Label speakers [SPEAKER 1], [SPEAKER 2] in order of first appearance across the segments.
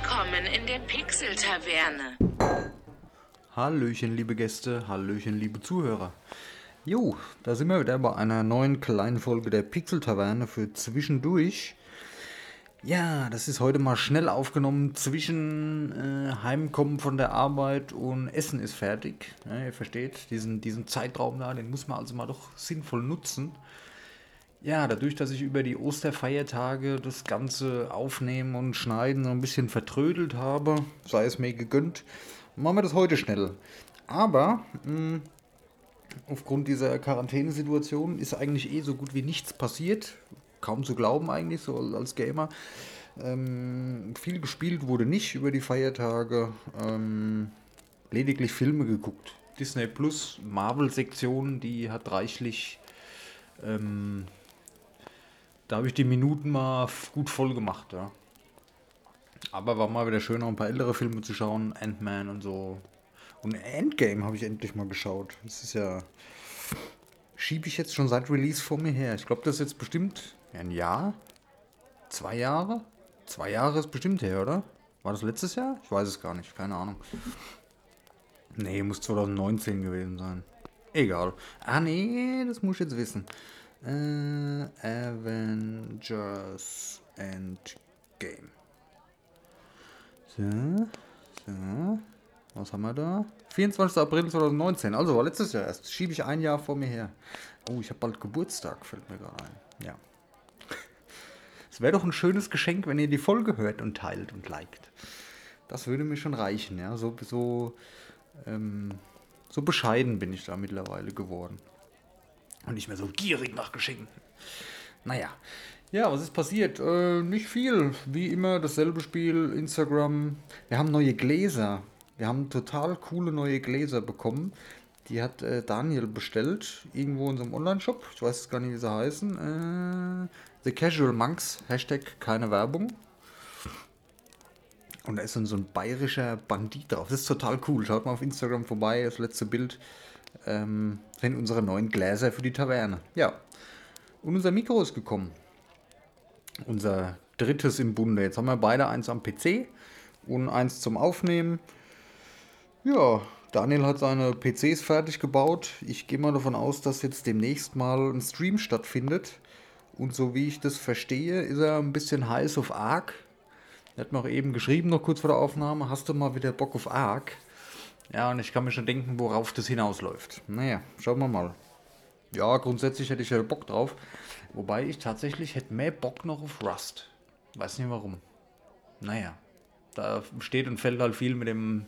[SPEAKER 1] Willkommen in der Pixel-Taverne.
[SPEAKER 2] Hallöchen, liebe Gäste, Hallöchen, liebe Zuhörer. Jo, da sind wir wieder bei einer neuen kleinen Folge der Pixel-Taverne für zwischendurch. Ja, das ist heute mal schnell aufgenommen zwischen äh, Heimkommen von der Arbeit und Essen ist fertig. Ja, ihr versteht, diesen, diesen Zeitraum da, den muss man also mal doch sinnvoll nutzen. Ja, dadurch, dass ich über die Osterfeiertage das Ganze aufnehmen und schneiden ein bisschen vertrödelt habe, sei es mir gegönnt, machen wir das heute schnell. Aber mh, aufgrund dieser Quarantänesituation ist eigentlich eh so gut wie nichts passiert. Kaum zu glauben eigentlich, so als Gamer. Ähm, viel gespielt wurde nicht über die Feiertage. Ähm, lediglich Filme geguckt. Disney Plus, Marvel-Sektion, die hat reichlich ähm, da habe ich die Minuten mal gut voll gemacht, ja. Aber war mal wieder schön, auch ein paar ältere Filme zu schauen. Ant-Man und so. Und Endgame habe ich endlich mal geschaut. Das ist ja. Schiebe ich jetzt schon seit Release vor mir her. Ich glaube, das ist jetzt bestimmt ein Jahr. Zwei Jahre? Zwei Jahre ist bestimmt her, oder? War das letztes Jahr? Ich weiß es gar nicht. Keine Ahnung. Nee, muss 2019 gewesen sein. Egal. Ah, nee, das muss ich jetzt wissen. Äh, Avengers Endgame. So, so. Was haben wir da? 24. April 2019. Also war letztes Jahr erst. Schiebe ich ein Jahr vor mir her. Oh, ich habe bald Geburtstag, fällt mir gerade ein. Ja. Es wäre doch ein schönes Geschenk, wenn ihr die Folge hört und teilt und liked. Das würde mir schon reichen, ja. So, so, ähm, so bescheiden bin ich da mittlerweile geworden. Und nicht mehr so gierig nach Geschenken. Naja. Ja, was ist passiert? Äh, nicht viel. Wie immer dasselbe Spiel, Instagram. Wir haben neue Gläser. Wir haben total coole neue Gläser bekommen. Die hat äh, Daniel bestellt, irgendwo in so einem Online-Shop. Ich weiß gar nicht, wie sie heißen. Äh, The Casual Monks, Hashtag keine Werbung. Und da ist so ein bayerischer Bandit drauf. Das ist total cool. Schaut mal auf Instagram vorbei, das letzte Bild ähm, sind unsere neuen Gläser für die Taverne. Ja. Und unser Mikro ist gekommen. Unser drittes im Bunde. Jetzt haben wir beide eins am PC und eins zum Aufnehmen. Ja, Daniel hat seine PCs fertig gebaut. Ich gehe mal davon aus, dass jetzt demnächst mal ein Stream stattfindet. Und so wie ich das verstehe, ist er ein bisschen heiß auf Ark. Er hat mir auch eben geschrieben, noch kurz vor der Aufnahme, hast du mal wieder Bock auf Ark? Ja, und ich kann mir schon denken, worauf das hinausläuft. Naja, schauen wir mal. Ja, grundsätzlich hätte ich ja Bock drauf. Wobei ich tatsächlich hätte mehr Bock noch auf Rust. Weiß nicht warum. Naja, da steht und fällt halt viel mit dem.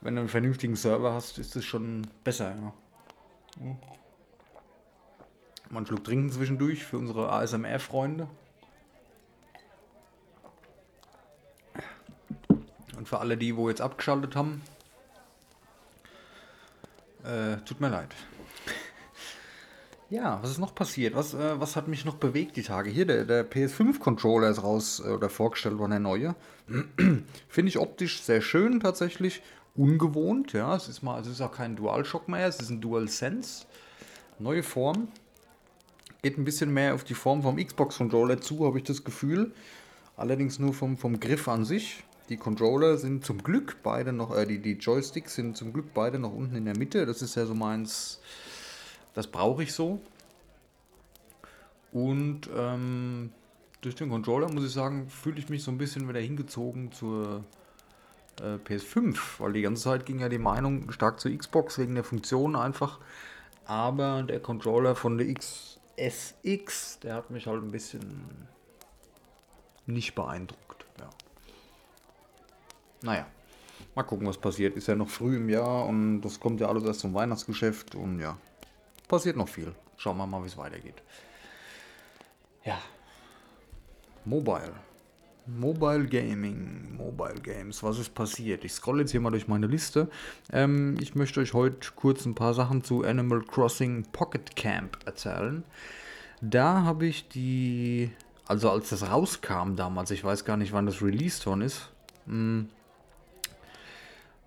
[SPEAKER 2] Wenn du einen vernünftigen Server hast, ist es schon besser, ja. Hm. Mal trinken zwischendurch für unsere ASMR-Freunde. Und für alle die, wo jetzt abgeschaltet haben, äh, tut mir leid. Ja, was ist noch passiert? Was, äh, was hat mich noch bewegt die Tage? Hier, der, der PS5-Controller ist raus äh, oder vorgestellt worden, der neue. Finde ich optisch sehr schön tatsächlich. Ungewohnt, ja. Es ist mal, es ist auch kein DualShock mehr, es ist ein DualSense. Neue Form. Geht ein bisschen mehr auf die Form vom Xbox-Controller zu, habe ich das Gefühl. Allerdings nur vom, vom Griff an sich. Die Controller sind zum Glück beide noch, äh, die, die Joysticks sind zum Glück beide noch unten in der Mitte. Das ist ja so meins, das brauche ich so. Und ähm, durch den Controller, muss ich sagen, fühle ich mich so ein bisschen wieder hingezogen zur äh, PS5, weil die ganze Zeit ging ja die Meinung stark zur Xbox wegen der Funktion einfach. Aber der Controller von der XSX, der hat mich halt ein bisschen nicht beeindruckt. Naja, mal gucken, was passiert. Ist ja noch früh im Jahr und das kommt ja alles erst zum Weihnachtsgeschäft und ja, passiert noch viel. Schauen wir mal, wie es weitergeht. Ja, Mobile. Mobile Gaming, Mobile Games, was ist passiert? Ich scrolle jetzt hier mal durch meine Liste. Ähm, ich möchte euch heute kurz ein paar Sachen zu Animal Crossing Pocket Camp erzählen. Da habe ich die, also als das rauskam damals, ich weiß gar nicht, wann das released worden ist, mh, hm,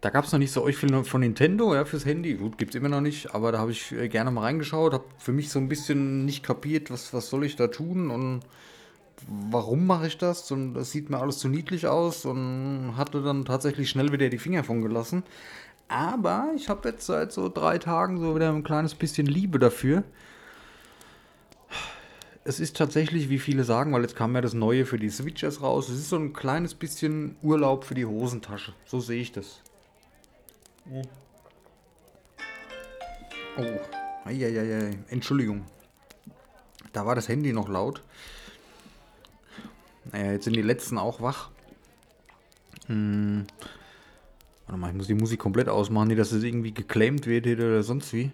[SPEAKER 2] da gab es noch nicht so euch viel von Nintendo, ja, fürs Handy. Gut, gibt es immer noch nicht, aber da habe ich äh, gerne mal reingeschaut, habe für mich so ein bisschen nicht kapiert, was, was soll ich da tun und warum mache ich das? Und das sieht mir alles zu niedlich aus und hatte dann tatsächlich schnell wieder die Finger von gelassen. Aber ich habe jetzt seit so drei Tagen so wieder ein kleines bisschen Liebe dafür. Es ist tatsächlich, wie viele sagen, weil jetzt kam ja das Neue für die Switchers raus. Es ist so ein kleines bisschen Urlaub für die Hosentasche. So sehe ich das. Oh, eieiei. Entschuldigung. Da war das Handy noch laut. Naja, jetzt sind die letzten auch wach. Hm. Warte mal, ich muss die Musik komplett ausmachen, nicht, dass es irgendwie geclaimed wird oder sonst wie.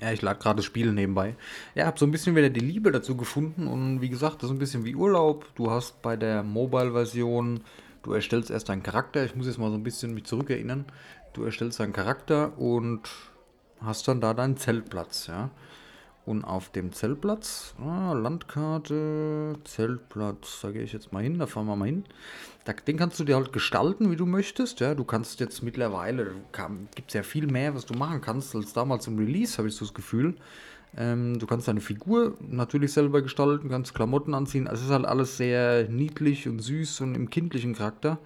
[SPEAKER 2] Ja, ich lade gerade das Spiel nebenbei. Ja, habe so ein bisschen wieder die Liebe dazu gefunden und wie gesagt, das ist ein bisschen wie Urlaub. Du hast bei der Mobile-Version, du erstellst erst deinen Charakter. Ich muss jetzt mal so ein bisschen mich zurückerinnern. Du erstellst deinen Charakter und hast dann da deinen Zeltplatz, ja. Und auf dem Zeltplatz, ah, Landkarte, Zeltplatz, da gehe ich jetzt mal hin, da fahren wir mal hin. Da, den kannst du dir halt gestalten, wie du möchtest. Ja, du kannst jetzt mittlerweile, gibt es ja viel mehr, was du machen kannst, als damals im Release, habe ich so das Gefühl. Ähm, du kannst deine Figur natürlich selber gestalten, kannst Klamotten anziehen. Also es ist halt alles sehr niedlich und süß und im kindlichen Charakter.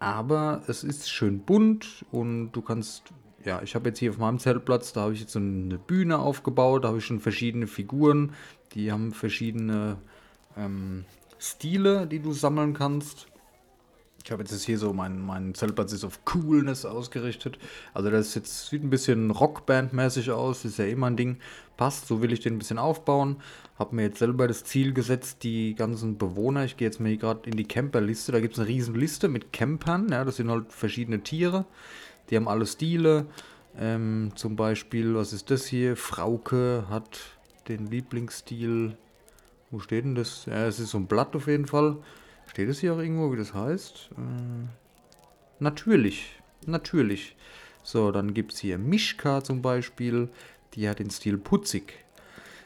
[SPEAKER 2] Aber es ist schön bunt und du kannst ja, ich habe jetzt hier auf meinem Zeltplatz, da habe ich jetzt so eine Bühne aufgebaut, da habe ich schon verschiedene Figuren, die haben verschiedene ähm, Stile, die du sammeln kannst. Ich habe jetzt hier so, mein, mein Zeltplatz ist auf Coolness ausgerichtet. Also das jetzt, sieht ein bisschen Rockband-mäßig aus, ist ja immer ein Ding. Passt, so will ich den ein bisschen aufbauen. Habe mir jetzt selber das Ziel gesetzt, die ganzen Bewohner, ich gehe jetzt mal hier gerade in die Camperliste, da gibt es eine riesen Liste mit Campern, ja, das sind halt verschiedene Tiere. Die haben alle Stile. Ähm, zum Beispiel, was ist das hier? Frauke hat den Lieblingsstil. Wo steht denn das? Ja, es ist so ein Blatt auf jeden Fall. Steht es hier auch irgendwo, wie das heißt? Äh, natürlich. Natürlich. So, dann gibt es hier Mischka zum Beispiel. Die hat den Stil putzig.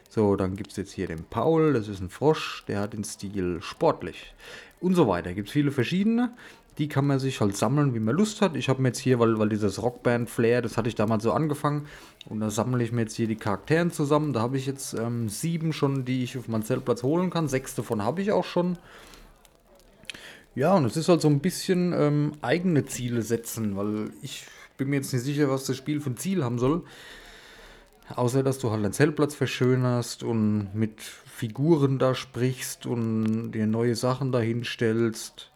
[SPEAKER 2] So, dann gibt es jetzt hier den Paul, das ist ein Frosch, der hat den Stil sportlich. Und so weiter. Gibt es viele verschiedene. Die kann man sich halt sammeln, wie man Lust hat. Ich habe mir jetzt hier, weil, weil dieses Rockband-Flair, das hatte ich damals so angefangen. Und da sammle ich mir jetzt hier die Charakteren zusammen. Da habe ich jetzt ähm, sieben schon, die ich auf meinen Zeltplatz holen kann. Sechs davon habe ich auch schon. Ja, und es ist halt so ein bisschen ähm, eigene Ziele setzen, weil ich bin mir jetzt nicht sicher, was das Spiel ein Ziel haben soll. Außer, dass du halt deinen Zeltplatz verschönerst und mit Figuren da sprichst und dir neue Sachen dahin stellst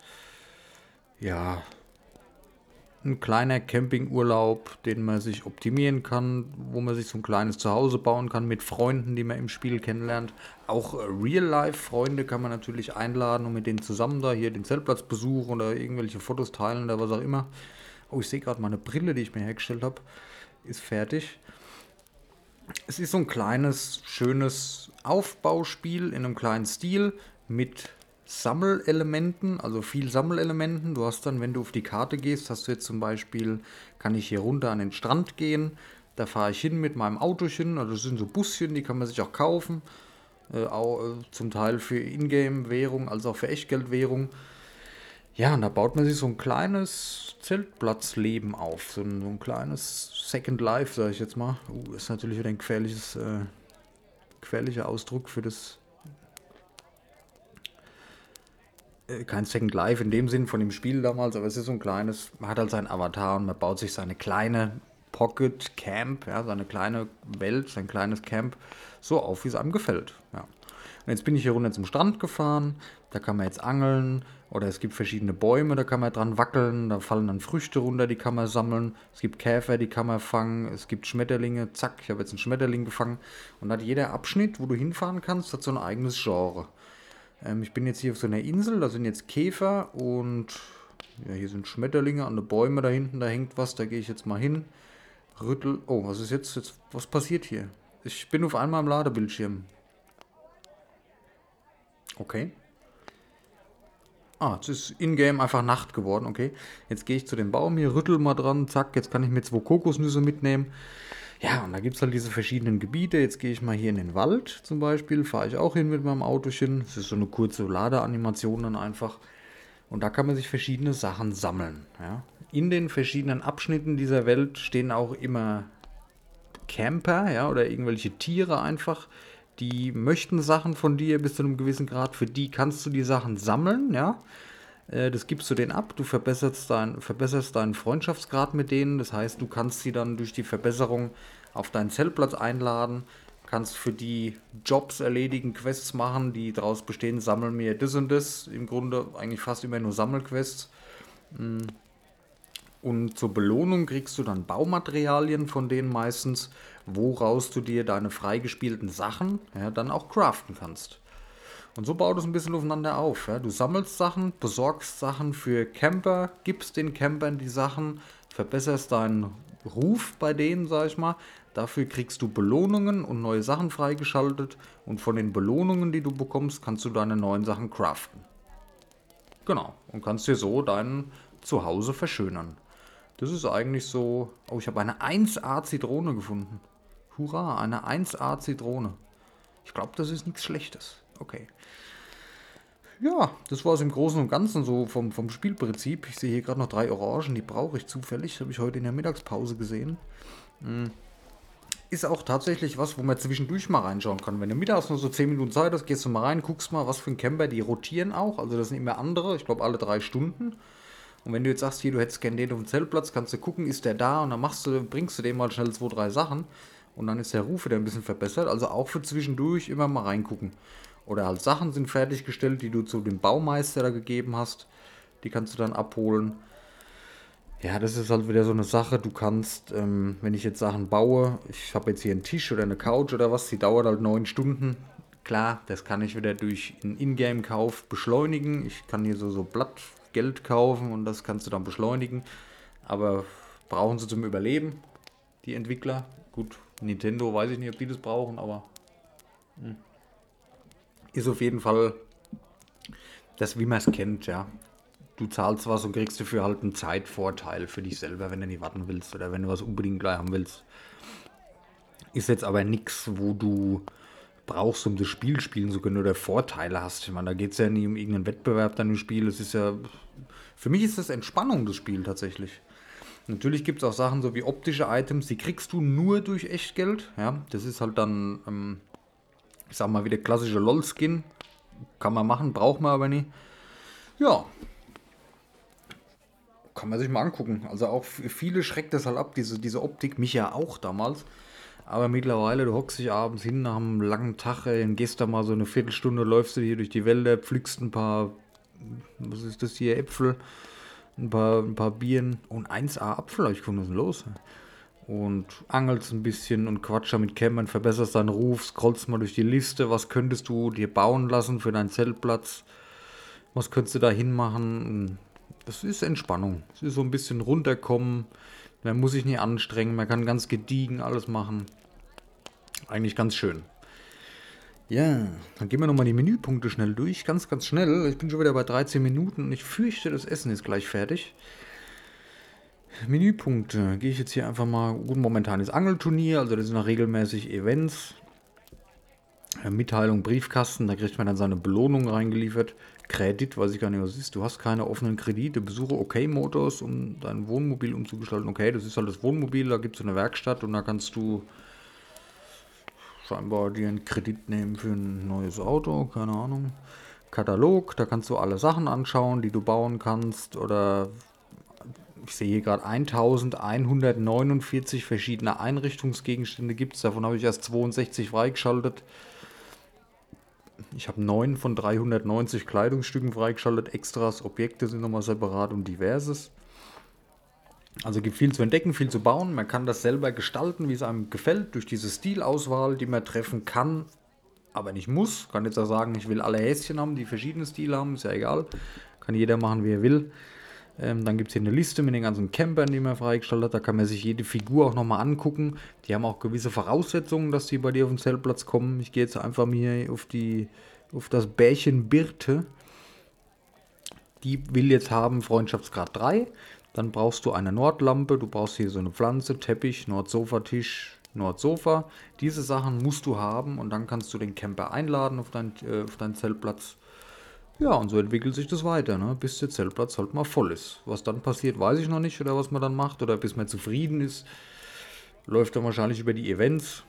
[SPEAKER 2] ja, ein kleiner Campingurlaub, den man sich optimieren kann, wo man sich so ein kleines Zuhause bauen kann mit Freunden, die man im Spiel kennenlernt. Auch äh, Real-Life-Freunde kann man natürlich einladen und mit denen zusammen da hier den Zeltplatz besuchen oder irgendwelche Fotos teilen oder was auch immer. Oh, ich sehe gerade meine Brille, die ich mir hergestellt habe, ist fertig. Es ist so ein kleines, schönes Aufbauspiel in einem kleinen Stil mit Sammelelementen, also viel Sammelelementen. Du hast dann, wenn du auf die Karte gehst, hast du jetzt zum Beispiel, kann ich hier runter an den Strand gehen. Da fahre ich hin mit meinem Autochen. Also das sind so Buschen, die kann man sich auch kaufen. Äh, auch, äh, zum Teil für Ingame-Währung, als auch für Echtgeldwährung. Ja, und da baut man sich so ein kleines Zeltplatzleben auf. So ein, so ein kleines Second Life, sage ich jetzt mal. Uh, ist natürlich wieder ein gefährliches, äh, gefährlicher Ausdruck für das Äh, kein Second Life in dem Sinn von dem Spiel damals, aber es ist so ein kleines, man hat halt seinen Avatar und man baut sich seine kleine Pocket Camp, ja, seine kleine Welt, sein kleines Camp so auf, wie es einem gefällt. Ja. Und jetzt bin ich hier runter zum Strand gefahren, da kann man jetzt angeln oder es gibt verschiedene Bäume, da kann man dran wackeln, da fallen dann Früchte runter, die kann man sammeln. Es gibt Käfer, die kann man fangen, es gibt Schmetterlinge, zack, ich habe jetzt einen Schmetterling gefangen und hat jeder Abschnitt, wo du hinfahren kannst, hat so ein eigenes Genre. Ähm, ich bin jetzt hier auf so einer Insel, da sind jetzt Käfer und ja, hier sind Schmetterlinge an den Bäumen da hinten, da hängt was, da gehe ich jetzt mal hin. Rüttel. Oh, was ist jetzt, jetzt? Was passiert hier? Ich bin auf einmal am Ladebildschirm. Okay. Ah, es ist in-game einfach Nacht geworden, okay. Jetzt gehe ich zu dem Baum hier, rüttel mal dran, zack, jetzt kann ich mir zwei Kokosnüsse mitnehmen. Ja, und da gibt es halt diese verschiedenen Gebiete. Jetzt gehe ich mal hier in den Wald zum Beispiel, fahre ich auch hin mit meinem Autochen. Das ist so eine kurze Ladeanimation dann einfach. Und da kann man sich verschiedene Sachen sammeln. Ja. In den verschiedenen Abschnitten dieser Welt stehen auch immer Camper ja, oder irgendwelche Tiere einfach, die möchten Sachen von dir bis zu einem gewissen Grad. Für die kannst du die Sachen sammeln, ja. Äh, das gibst du denen ab, du verbesserst, dein, verbesserst deinen Freundschaftsgrad mit denen. Das heißt, du kannst sie dann durch die Verbesserung auf deinen Zeltplatz einladen, kannst für die Jobs erledigen, Quests machen, die daraus bestehen, sammel mir das und das. Im Grunde eigentlich fast immer nur Sammelquests. Mm. Und zur Belohnung kriegst du dann Baumaterialien von denen meistens, woraus du dir deine freigespielten Sachen ja, dann auch craften kannst. Und so baut es ein bisschen aufeinander auf. Ja. Du sammelst Sachen, besorgst Sachen für Camper, gibst den Campern die Sachen, verbesserst deinen Ruf bei denen, sag ich mal. Dafür kriegst du Belohnungen und neue Sachen freigeschaltet. Und von den Belohnungen, die du bekommst, kannst du deine neuen Sachen craften. Genau. Und kannst dir so dein Zuhause verschönern. Das ist eigentlich so. Oh, ich habe eine 1A Zitrone gefunden. Hurra, eine 1A Zitrone. Ich glaube, das ist nichts Schlechtes. Okay. Ja, das war es im Großen und Ganzen so vom, vom Spielprinzip. Ich sehe hier gerade noch drei Orangen, die brauche ich zufällig. Habe ich heute in der Mittagspause gesehen. Hm. Ist auch tatsächlich was, wo man zwischendurch mal reinschauen kann. Wenn du mittags nur so 10 Minuten Zeit hast, gehst du mal rein, guckst mal, was für ein Camper, die rotieren auch. Also das sind immer andere, ich glaube alle drei Stunden. Und wenn du jetzt sagst, hier, du hättest gerne den auf dem Zeltplatz, kannst du gucken, ist der da und dann machst du, bringst du dem mal schnell zwei, drei Sachen und dann ist der Ruf wieder ein bisschen verbessert. Also auch für zwischendurch immer mal reingucken. Oder halt Sachen sind fertiggestellt, die du zu dem Baumeister da gegeben hast. Die kannst du dann abholen. Ja, das ist halt wieder so eine Sache. Du kannst, ähm, wenn ich jetzt Sachen baue, ich habe jetzt hier einen Tisch oder eine Couch oder was, die dauert halt neun Stunden. Klar, das kann ich wieder durch einen Ingame-Kauf beschleunigen. Ich kann hier so, so Blattgeld kaufen und das kannst du dann beschleunigen. Aber brauchen sie zum Überleben, die Entwickler? Gut, Nintendo weiß ich nicht, ob die das brauchen, aber hm. Ist auf jeden Fall das, wie man es kennt, ja. Du zahlst was und kriegst dafür halt einen Zeitvorteil für dich selber, wenn du nicht warten willst oder wenn du was unbedingt gleich haben willst. Ist jetzt aber nichts, wo du brauchst, um das Spiel spielen zu können oder Vorteile hast. Ich meine, da geht es ja nie um irgendeinen Wettbewerb dann im Spiel. Es ist ja. Für mich ist das Entspannung, das Spiel tatsächlich. Natürlich gibt es auch Sachen so wie optische Items, die kriegst du nur durch Echtgeld. Ja, das ist halt dann, ähm, ich sag mal, wie der klassische LOL-Skin. Kann man machen, braucht man aber nie. Ja. Kann man sich mal angucken. Also auch viele schreckt das halt ab, diese, diese Optik, mich ja auch damals. Aber mittlerweile, du hockst dich abends hin nach einem langen Tag, ey, gehst da mal so eine Viertelstunde, läufst du hier durch die Wälder, pflückst ein paar, was ist das hier, Äpfel ein paar, ein paar Bieren und 1A Apfel ich ist denn los? Und angelst ein bisschen und quatscht mit Cameron, verbesserst deinen Ruf, scrollst mal durch die Liste, was könntest du dir bauen lassen für deinen Zeltplatz, was könntest du da hinmachen. Das ist Entspannung. Es ist so ein bisschen runterkommen. Man muss sich nicht anstrengen, man kann ganz gediegen alles machen. Eigentlich ganz schön. Ja, dann gehen wir nochmal die Menüpunkte schnell durch. Ganz, ganz schnell. Ich bin schon wieder bei 13 Minuten und ich fürchte, das Essen ist gleich fertig. Menüpunkte. Gehe ich jetzt hier einfach mal. Gut, momentan ist Angelturnier, also das sind noch regelmäßig Events. Mitteilung, Briefkasten, da kriegt man dann seine Belohnung reingeliefert. Kredit, weiß ich gar nicht, was ist. Du hast keine offenen Kredite. Besuche OK Motors, um dein Wohnmobil umzugestalten. Okay, das ist halt das Wohnmobil, da gibt es eine Werkstatt und da kannst du scheinbar dir einen Kredit nehmen für ein neues Auto, keine Ahnung. Katalog, da kannst du alle Sachen anschauen, die du bauen kannst oder ich sehe hier gerade 1149 verschiedene Einrichtungsgegenstände gibt es. Davon habe ich erst 62 freigeschaltet. Ich habe 9 von 390 Kleidungsstücken freigeschaltet. Extras, Objekte sind nochmal separat und diverses. Also gibt viel zu entdecken, viel zu bauen. Man kann das selber gestalten, wie es einem gefällt, durch diese Stilauswahl, die man treffen kann, aber nicht muss. Kann jetzt auch sagen, ich will alle Häschen haben, die verschiedene Stile haben, ist ja egal. Kann jeder machen, wie er will. Ähm, dann gibt es hier eine Liste mit den ganzen Campern, die man freigestellt hat. Da kann man sich jede Figur auch nochmal angucken. Die haben auch gewisse Voraussetzungen, dass die bei dir auf den Zeltplatz kommen. Ich gehe jetzt einfach mir auf, die, auf das Bärchen Birte. Die will jetzt haben Freundschaftsgrad 3. Dann brauchst du eine Nordlampe, du brauchst hier so eine Pflanze, Teppich, Nordsofatisch, Nordsofa. Diese Sachen musst du haben und dann kannst du den Camper einladen auf, dein, äh, auf deinen Zeltplatz. Ja, und so entwickelt sich das weiter, ne? bis der Zeltplatz halt mal voll ist. Was dann passiert, weiß ich noch nicht, oder was man dann macht, oder bis man zufrieden ist. Läuft dann wahrscheinlich über die Events.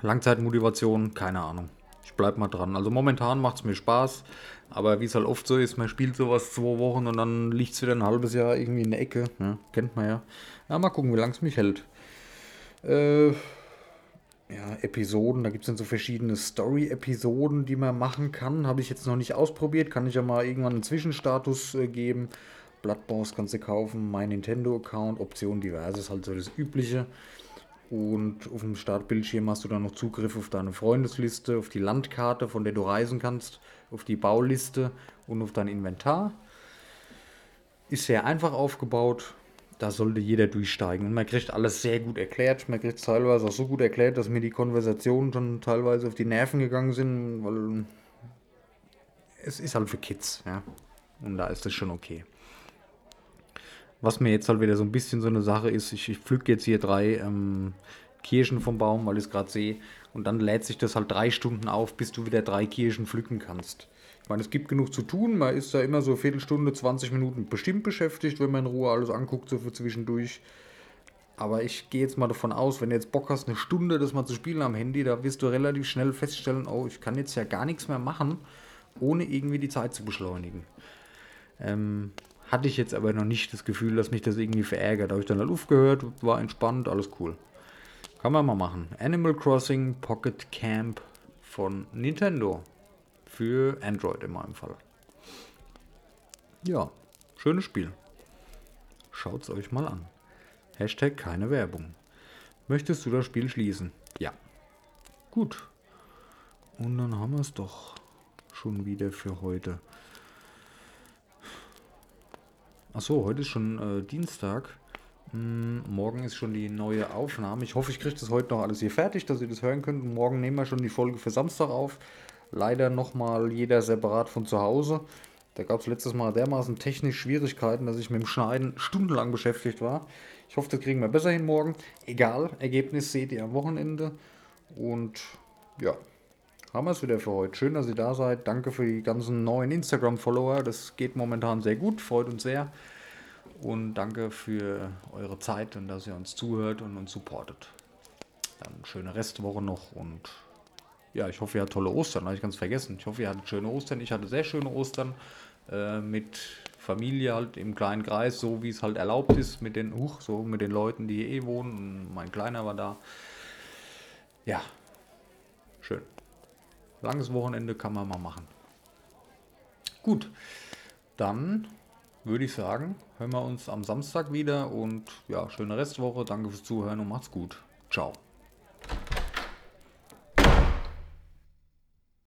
[SPEAKER 2] Langzeitmotivation, keine Ahnung. Ich bleib mal dran. Also momentan macht es mir Spaß, aber wie es halt oft so ist, man spielt sowas zwei Wochen und dann liegt es wieder ein halbes Jahr irgendwie in der Ecke. Ja, kennt man ja. Ja, mal gucken, wie lange es mich hält. Äh, Episoden, da gibt es dann so verschiedene Story-Episoden, die man machen kann. Habe ich jetzt noch nicht ausprobiert, kann ich ja mal irgendwann einen Zwischenstatus äh, geben. Bloodboss kannst du kaufen, mein Nintendo-Account, Optionen diverses, halt so das Übliche. Und auf dem Startbildschirm hast du dann noch Zugriff auf deine Freundesliste, auf die Landkarte, von der du reisen kannst, auf die Bauliste und auf dein Inventar. Ist sehr einfach aufgebaut. Da sollte jeder durchsteigen. Und man kriegt alles sehr gut erklärt. Man kriegt es teilweise auch so gut erklärt, dass mir die Konversationen schon teilweise auf die Nerven gegangen sind, weil es ist halt für Kids, ja. Und da ist es schon okay. Was mir jetzt halt wieder so ein bisschen so eine Sache ist, ich, ich pflück jetzt hier drei ähm, Kirschen vom Baum, weil ich es gerade sehe. Und dann lädt sich das halt drei Stunden auf, bis du wieder drei Kirschen pflücken kannst. Ich meine, es gibt genug zu tun. Man ist da immer so eine Viertelstunde, 20 Minuten bestimmt beschäftigt, wenn man in Ruhe alles anguckt, so für zwischendurch. Aber ich gehe jetzt mal davon aus, wenn du jetzt Bock hast, eine Stunde das mal zu spielen am Handy, da wirst du relativ schnell feststellen, oh, ich kann jetzt ja gar nichts mehr machen, ohne irgendwie die Zeit zu beschleunigen. Ähm, hatte ich jetzt aber noch nicht das Gefühl, dass mich das irgendwie verärgert. Habe ich dann halt aufgehört, war entspannt, alles cool. Kann man mal machen. Animal Crossing Pocket Camp von Nintendo. Für Android in meinem Fall. Ja, schönes Spiel. Schaut es euch mal an. Hashtag keine Werbung. Möchtest du das Spiel schließen? Ja. Gut. Und dann haben wir es doch schon wieder für heute. Achso, heute ist schon äh, Dienstag. Hm, morgen ist schon die neue Aufnahme. Ich hoffe, ich kriege das heute noch alles hier fertig, dass ihr das hören könnt. Und morgen nehmen wir schon die Folge für Samstag auf. Leider nochmal jeder separat von zu Hause. Da gab es letztes Mal dermaßen technisch Schwierigkeiten, dass ich mit dem Schneiden stundenlang beschäftigt war. Ich hoffe, das kriegen wir besser hin morgen. Egal, Ergebnis seht ihr am Wochenende. Und ja, haben wir es wieder für heute. Schön, dass ihr da seid. Danke für die ganzen neuen Instagram-Follower. Das geht momentan sehr gut, freut uns sehr. Und danke für eure Zeit und dass ihr uns zuhört und uns supportet. Dann schöne Restwoche noch und ja, ich hoffe, ihr hattet tolle Ostern. Habe ich ganz vergessen. Ich hoffe, ihr hattet schöne Ostern. Ich hatte sehr schöne Ostern äh, mit Familie halt im kleinen Kreis, so wie es halt erlaubt ist mit den, huch, so mit den Leuten, die hier eh wohnen. Mein Kleiner war da. Ja, schön. Langes Wochenende kann man mal machen. Gut, dann würde ich sagen, hören wir uns am Samstag wieder und ja, schöne Restwoche. Danke fürs Zuhören und macht's gut. Ciao.